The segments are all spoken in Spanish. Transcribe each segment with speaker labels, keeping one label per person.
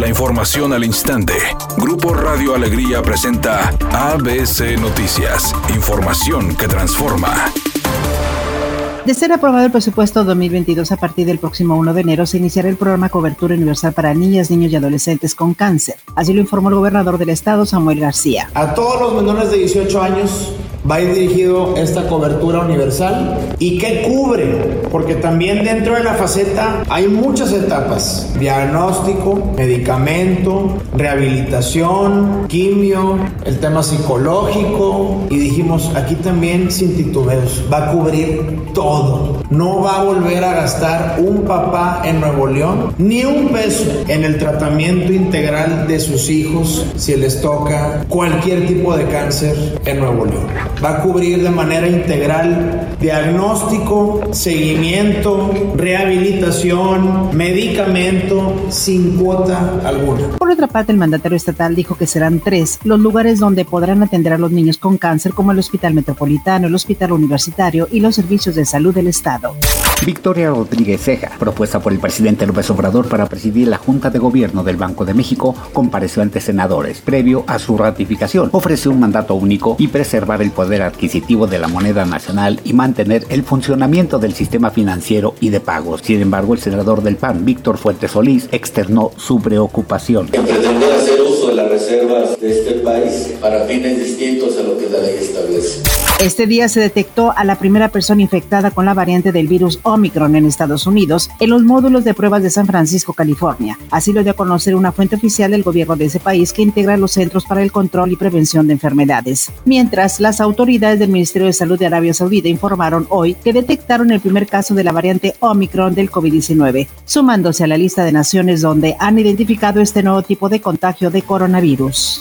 Speaker 1: La información al instante. Grupo Radio Alegría presenta ABC Noticias. Información que transforma.
Speaker 2: De ser aprobado el presupuesto 2022 a partir del próximo 1 de enero se iniciará el programa Cobertura Universal para Niñas, Niños y Adolescentes con Cáncer. Así lo informó el gobernador del estado, Samuel García.
Speaker 3: A todos los menores de 18 años va a ir dirigido esta cobertura universal. Y qué cubre, porque también dentro de la faceta hay muchas etapas, diagnóstico, medicamento, rehabilitación, quimio, el tema psicológico. Y dijimos aquí también sin titubeos, va a cubrir todo. No va a volver a gastar un papá en Nuevo León ni un peso en el tratamiento integral de sus hijos si les toca cualquier tipo de cáncer en Nuevo León va a cubrir de manera integral diagnóstico, seguimiento, rehabilitación, medicamento, sin cuota alguna.
Speaker 2: Por otra parte, el mandatario estatal dijo que serán tres los lugares donde podrán atender a los niños con cáncer, como el Hospital Metropolitano, el Hospital Universitario y los servicios de salud del Estado.
Speaker 4: Victoria Rodríguez Ceja, propuesta por el presidente López Obrador para presidir la Junta de Gobierno del Banco de México, compareció ante senadores previo a su ratificación. Ofreció un mandato único y preservar el poder adquisitivo de la moneda nacional y mantener el funcionamiento del sistema financiero y de pagos. Sin embargo, el senador del PAN, Víctor Fuentes Solís, externó su preocupación.
Speaker 5: De las reservas de este país para fines distintos a lo que la ley establece.
Speaker 2: Este día se detectó a la primera persona infectada con la variante del virus Omicron en Estados Unidos en los módulos de pruebas de San Francisco, California. Así lo dio a conocer una fuente oficial del gobierno de ese país que integra los Centros para el Control y Prevención de Enfermedades. Mientras, las autoridades del Ministerio de Salud de Arabia Saudita informaron hoy que detectaron el primer caso de la variante Omicron del COVID-19, sumándose a la lista de naciones donde han identificado este nuevo tipo de contagio de coronavirus.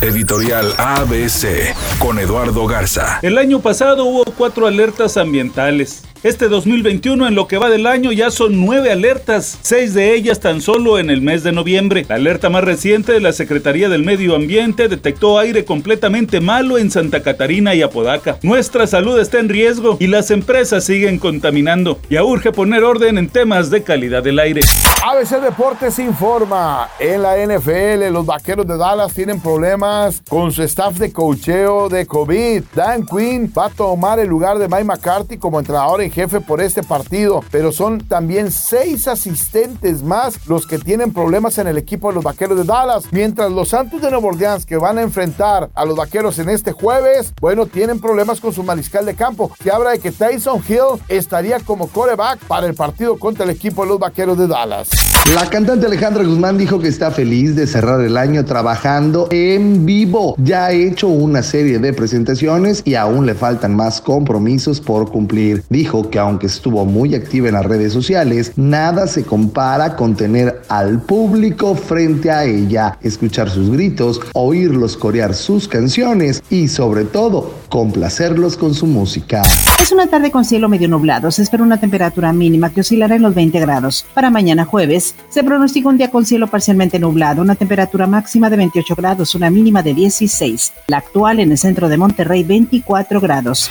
Speaker 1: Editorial ABC con Eduardo Garza.
Speaker 6: El año pasado hubo cuatro alertas ambientales. Este 2021 en lo que va del año ya son nueve alertas, seis de ellas tan solo en el mes de noviembre. La alerta más reciente de la Secretaría del Medio Ambiente detectó aire completamente malo en Santa Catarina y Apodaca. Nuestra salud está en riesgo y las empresas siguen contaminando. Ya urge poner orden en temas de calidad del aire.
Speaker 7: ABC Deportes informa, en la NFL los Vaqueros de Dallas tienen problemas con su staff de cocheo de COVID. Dan Quinn va a tomar el lugar de Mike McCarthy como entrenador en jefe por este partido, pero son también seis asistentes más los que tienen problemas en el equipo de los Vaqueros de Dallas, mientras los Santos de Nueva Orleans que van a enfrentar a los Vaqueros en este jueves, bueno, tienen problemas con su mariscal de campo. Se habla de que Tyson Hill estaría como coreback para el partido contra el equipo de los Vaqueros de Dallas.
Speaker 8: La cantante Alejandra Guzmán dijo que está feliz de cerrar el año trabajando en vivo. Ya ha hecho una serie de presentaciones y aún le faltan más compromisos por cumplir. Dijo que aunque estuvo muy activa en las redes sociales, nada se compara con tener al público frente a ella, escuchar sus gritos, oírlos corear sus canciones y sobre todo complacerlos con su música.
Speaker 2: Es una tarde con cielo medio nublado. Se espera una temperatura mínima que oscilará en los 20 grados. Para mañana jueves se pronostica un día con cielo parcialmente nublado, una temperatura máxima de 28 grados, una mínima de 16. La actual en el centro de Monterrey 24 grados.